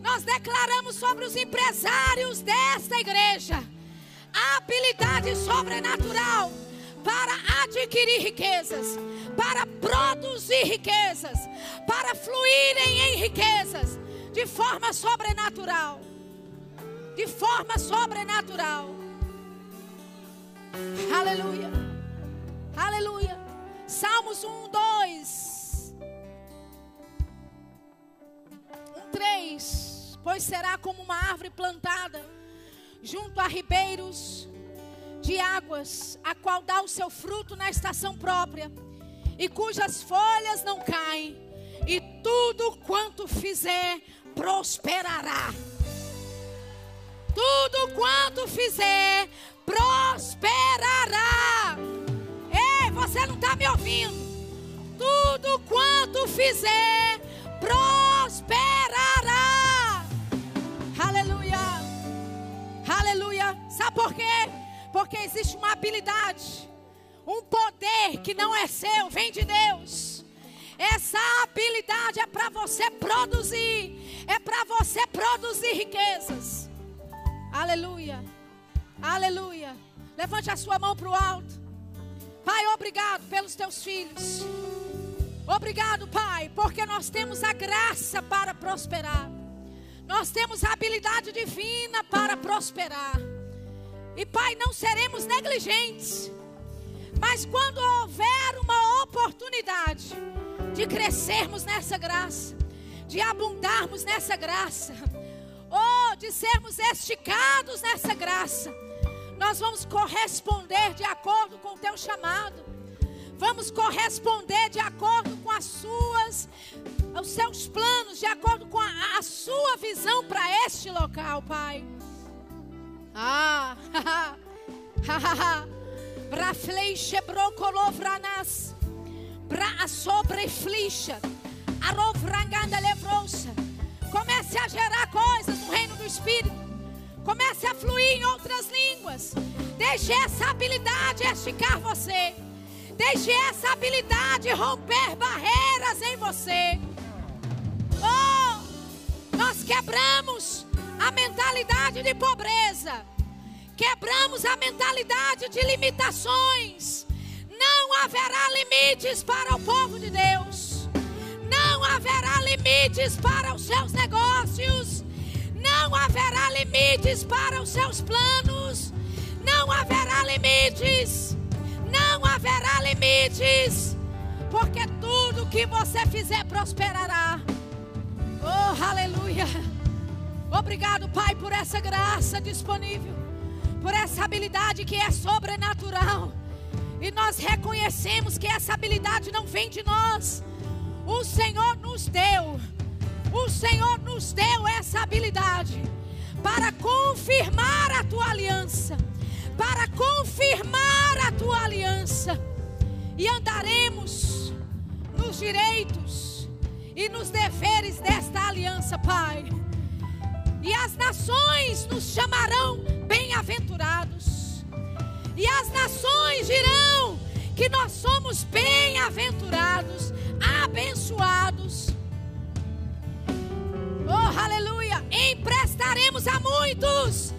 Nós declaramos sobre os empresários desta igreja a habilidade sobrenatural para adquirir riquezas, para produzir riquezas, para fluírem em riquezas de forma sobrenatural. De forma sobrenatural. Aleluia. Aleluia. Salmos 1, 2. 1, 3. Pois será como uma árvore plantada junto a ribeiros de águas, a qual dá o seu fruto na estação própria, e cujas folhas não caem, e tudo quanto fizer prosperará. Tudo quanto fizer prosperará. Ei, você não está me ouvindo? Tudo quanto fizer prosperará. Aleluia. Aleluia. Sabe por quê? Porque existe uma habilidade, um poder que não é seu, vem de Deus. Essa habilidade é para você produzir, é para você produzir riquezas. Aleluia, aleluia. Levante a sua mão para o alto. Pai, obrigado pelos teus filhos. Obrigado, Pai, porque nós temos a graça para prosperar. Nós temos a habilidade divina para prosperar. E Pai, não seremos negligentes. Mas quando houver uma oportunidade de crescermos nessa graça, de abundarmos nessa graça, ou de sermos esticados nessa graça, nós vamos corresponder de acordo com o teu chamado. Vamos corresponder de acordo com as suas os seus planos, de acordo com a, a sua visão para este local, Pai. Ah, Bra fleixe brocolovranas. Bra sobre flixa. Arovranganda levrouça. Comece a gerar coisas no reino do Espírito. Comece a fluir em outras línguas. Deixe essa habilidade esticar você. Deixe essa habilidade romper barreiras em você. Oh, nós quebramos a mentalidade de pobreza. Quebramos a mentalidade de limitações. Não haverá limites para o povo de Deus. Não haverá limites para os seus negócios. Não haverá limites para os seus planos. Não haverá limites. Não haverá limites. Porque tudo que você fizer prosperará. Oh, aleluia. Obrigado, Pai, por essa graça disponível, por essa habilidade que é sobrenatural. E nós reconhecemos que essa habilidade não vem de nós. O Senhor nos deu. O Senhor nos deu essa habilidade para confirmar a tua aliança, para confirmar a tua aliança. E andaremos nos direitos e nos deveres desta aliança, Pai e as nações nos chamarão bem-aventurados. E as nações dirão que nós somos bem-aventurados, abençoados. Oh, aleluia! Emprestaremos a muitos,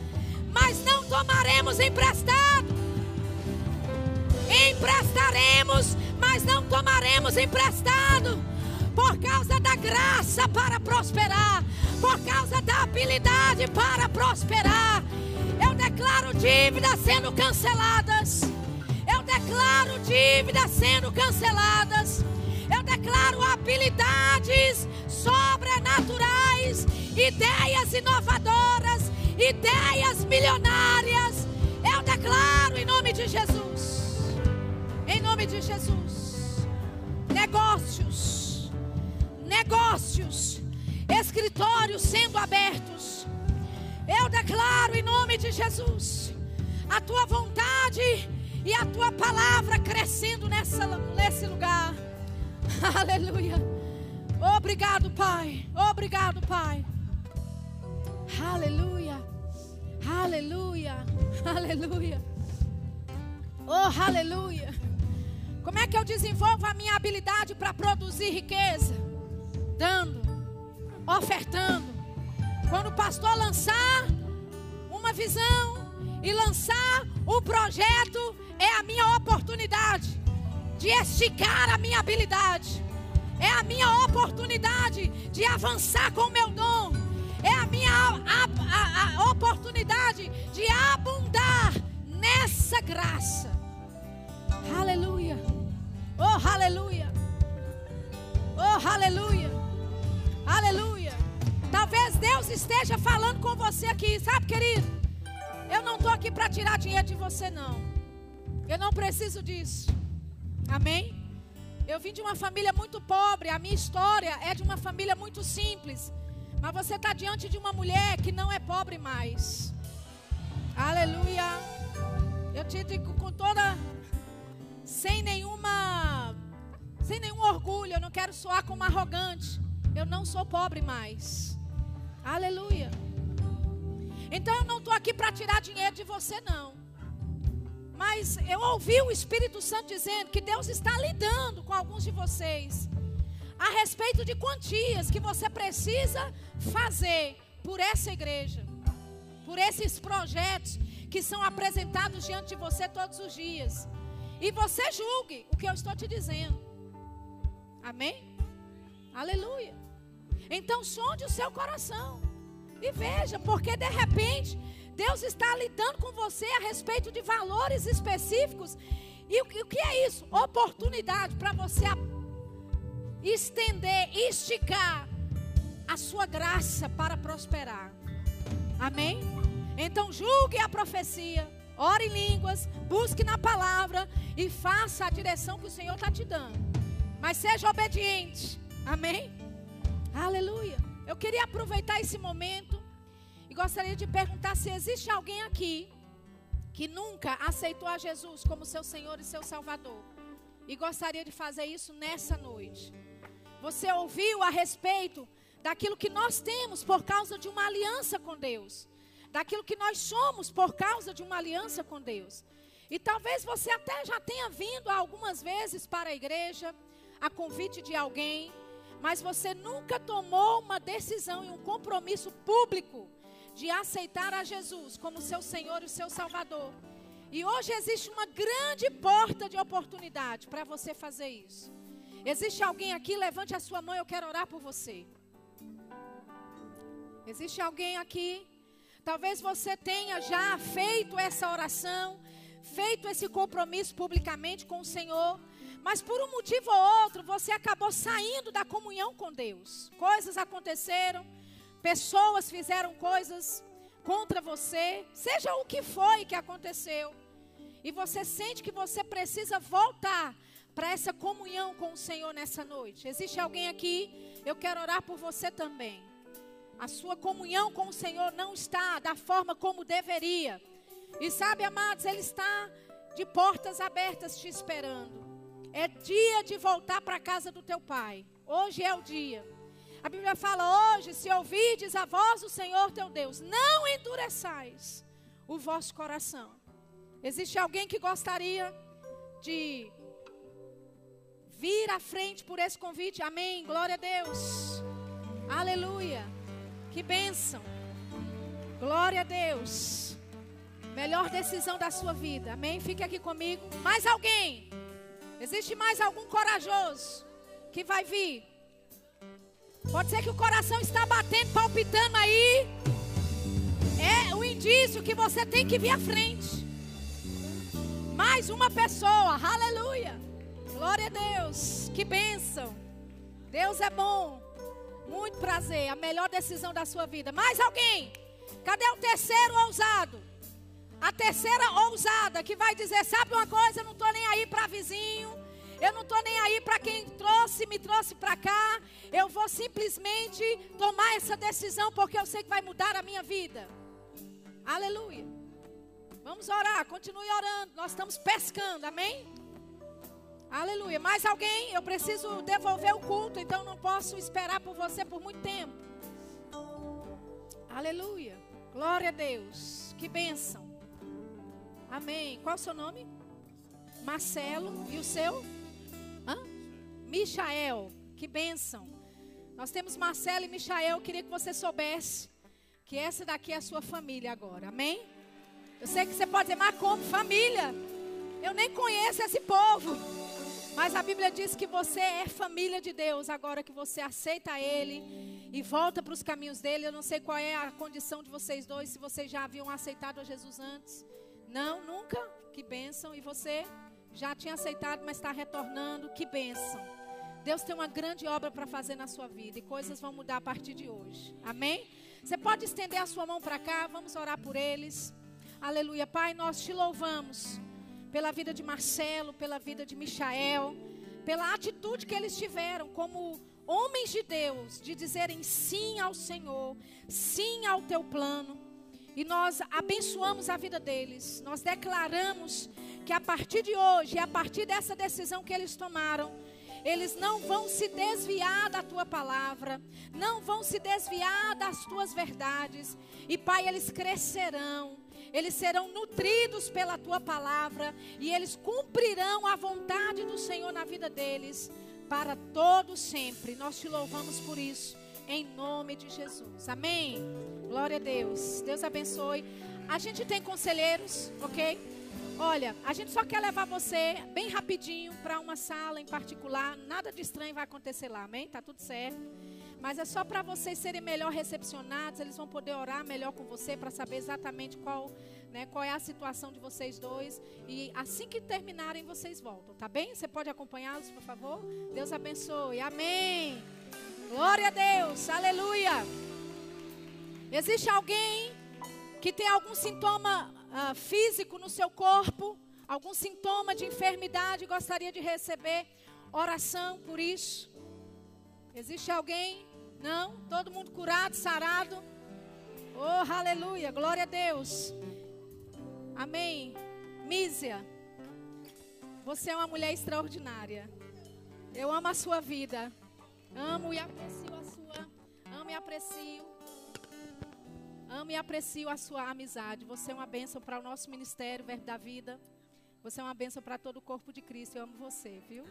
mas não tomaremos emprestado. Emprestaremos, mas não tomaremos emprestado por causa da graça para prosperar, por causa da habilidade para prosperar. Declaro dívidas sendo canceladas. Eu declaro dívidas sendo canceladas. Eu declaro habilidades sobrenaturais, ideias inovadoras, ideias milionárias. Eu declaro em nome de Jesus. Em nome de Jesus. Negócios negócios. escritórios sendo abertos. Eu declaro em nome de Jesus a tua vontade e a tua palavra crescendo nessa, nesse lugar. Aleluia. Obrigado, Pai. Obrigado, Pai. Aleluia. Aleluia. Aleluia. Oh, aleluia. Como é que eu desenvolvo a minha habilidade para produzir riqueza? Dando, ofertando. Quando o pastor lançar uma visão e lançar um projeto, é a minha oportunidade de esticar a minha habilidade. É a minha oportunidade de avançar com o meu dom. É a minha a, a, a oportunidade de abundar nessa graça. Aleluia. Oh, aleluia. Oh, aleluia. Aleluia. Deus esteja falando com você aqui, sabe, querido? Eu não estou aqui para tirar dinheiro de você, não. Eu não preciso disso. Amém? Eu vim de uma família muito pobre. A minha história é de uma família muito simples. Mas você está diante de uma mulher que não é pobre mais. Aleluia. Eu te digo com toda. Sem nenhuma. Sem nenhum orgulho. Eu não quero soar como arrogante. Eu não sou pobre mais. Aleluia. Então eu não estou aqui para tirar dinheiro de você, não. Mas eu ouvi o Espírito Santo dizendo que Deus está lidando com alguns de vocês a respeito de quantias que você precisa fazer por essa igreja, por esses projetos que são apresentados diante de você todos os dias. E você julgue o que eu estou te dizendo. Amém? Aleluia. Então sonde o seu coração e veja, porque de repente Deus está lidando com você a respeito de valores específicos. E o, que é isso? Oportunidade para você estender, esticar a sua graça para prosperar. Amém? Então julgue a profecia, ore em línguas, busque na palavra e faça a direção que o Senhor está te dando. Mas seja obediente. Amém? Aleluia. Eu queria aproveitar esse momento e gostaria de perguntar se existe alguém aqui que nunca aceitou a Jesus como seu Senhor e seu Salvador. E gostaria de fazer isso nessa noite. Você ouviu a respeito daquilo que nós temos por causa de uma aliança com Deus. Daquilo que nós somos por causa de uma aliança com Deus. E talvez você até já tenha vindo algumas vezes para a igreja, a convite de alguém, mas você nunca tomou uma decisão e um compromisso público de aceitar a Jesus como seu Senhor e seu Salvador. E hoje existe uma grande porta de oportunidade para você fazer isso. Existe alguém aqui, levante a sua mão, eu quero orar por você. Existe alguém aqui, talvez você tenha já feito essa oração, feito esse compromisso publicamente com o Senhor, mas por um motivo ou outro você acabou saindo da comunhão com Deus. Coisas aconteceram, pessoas fizeram coisas contra você, seja o que foi que aconteceu, e você sente que você precisa voltar para essa comunhão com o Senhor nessa noite. Existe alguém aqui? Eu quero orar por você também. A sua comunhão com o Senhor não está da forma como deveria. E sabe, amados, Ele está de portas abertas te esperando. É dia de voltar para a casa do teu Pai. Hoje é o dia. A Bíblia fala hoje: se ouvides a voz do Senhor teu Deus, não endureçais o vosso coração. Existe alguém que gostaria de vir à frente por esse convite? Amém. Glória a Deus. Aleluia. Que bênção. Glória a Deus. Melhor decisão da sua vida. Amém. Fique aqui comigo. Mais alguém? Existe mais algum corajoso que vai vir? Pode ser que o coração está batendo, palpitando aí. É o indício que você tem que vir à frente. Mais uma pessoa, aleluia. Glória a Deus, que bênção. Deus é bom. Muito prazer, a melhor decisão da sua vida. Mais alguém? Cadê o terceiro ousado? A terceira ousada que vai dizer: Sabe uma coisa? Eu não estou nem aí para vizinho. Eu não estou nem aí para quem trouxe, me trouxe para cá. Eu vou simplesmente tomar essa decisão porque eu sei que vai mudar a minha vida. Aleluia. Vamos orar, continue orando. Nós estamos pescando, amém? Aleluia. Mais alguém? Eu preciso devolver o culto, então não posso esperar por você por muito tempo. Aleluia. Glória a Deus. Que bênção. Amém. Qual o seu nome? Marcelo. E o seu? Hã? Michael. Que bênção. Nós temos Marcelo e Michael. Eu queria que você soubesse que essa daqui é a sua família agora. Amém? Eu sei que você pode dizer, mas como família? Eu nem conheço esse povo. Mas a Bíblia diz que você é família de Deus agora que você aceita Ele e volta para os caminhos dele. Eu não sei qual é a condição de vocês dois, se vocês já haviam aceitado a Jesus antes. Não, nunca? Que bênção. E você já tinha aceitado, mas está retornando. Que bênção. Deus tem uma grande obra para fazer na sua vida e coisas vão mudar a partir de hoje. Amém? Você pode estender a sua mão para cá, vamos orar por eles. Aleluia. Pai, nós te louvamos pela vida de Marcelo, pela vida de Michael, pela atitude que eles tiveram como homens de Deus, de dizerem sim ao Senhor, sim ao teu plano. E nós abençoamos a vida deles. Nós declaramos que a partir de hoje, a partir dessa decisão que eles tomaram, eles não vão se desviar da tua palavra, não vão se desviar das tuas verdades. E Pai, eles crescerão eles serão nutridos pela tua palavra e eles cumprirão a vontade do Senhor na vida deles para todo sempre. Nós te louvamos por isso, em nome de Jesus. Amém. Glória a Deus. Deus abençoe. A gente tem conselheiros, ok? Olha, a gente só quer levar você bem rapidinho para uma sala em particular. Nada de estranho vai acontecer lá, amém? Tá tudo certo. Mas é só para vocês serem melhor recepcionados, eles vão poder orar melhor com você para saber exatamente qual, né, qual é a situação de vocês dois. E assim que terminarem, vocês voltam, tá bem? Você pode acompanhá-los, por favor? Deus abençoe. Amém. Glória a Deus. Aleluia. Existe alguém que tem algum sintoma uh, físico no seu corpo, algum sintoma de enfermidade, gostaria de receber oração por isso? Existe alguém? Não? Todo mundo curado, sarado? Oh, aleluia, glória a Deus. Amém. Mísia, você é uma mulher extraordinária. Eu amo a sua vida. Amo e aprecio a sua. Amo e aprecio. Amo e aprecio a sua amizade. Você é uma bênção para o nosso ministério, Verbo da Vida. Você é uma bênção para todo o corpo de Cristo. Eu amo você, viu?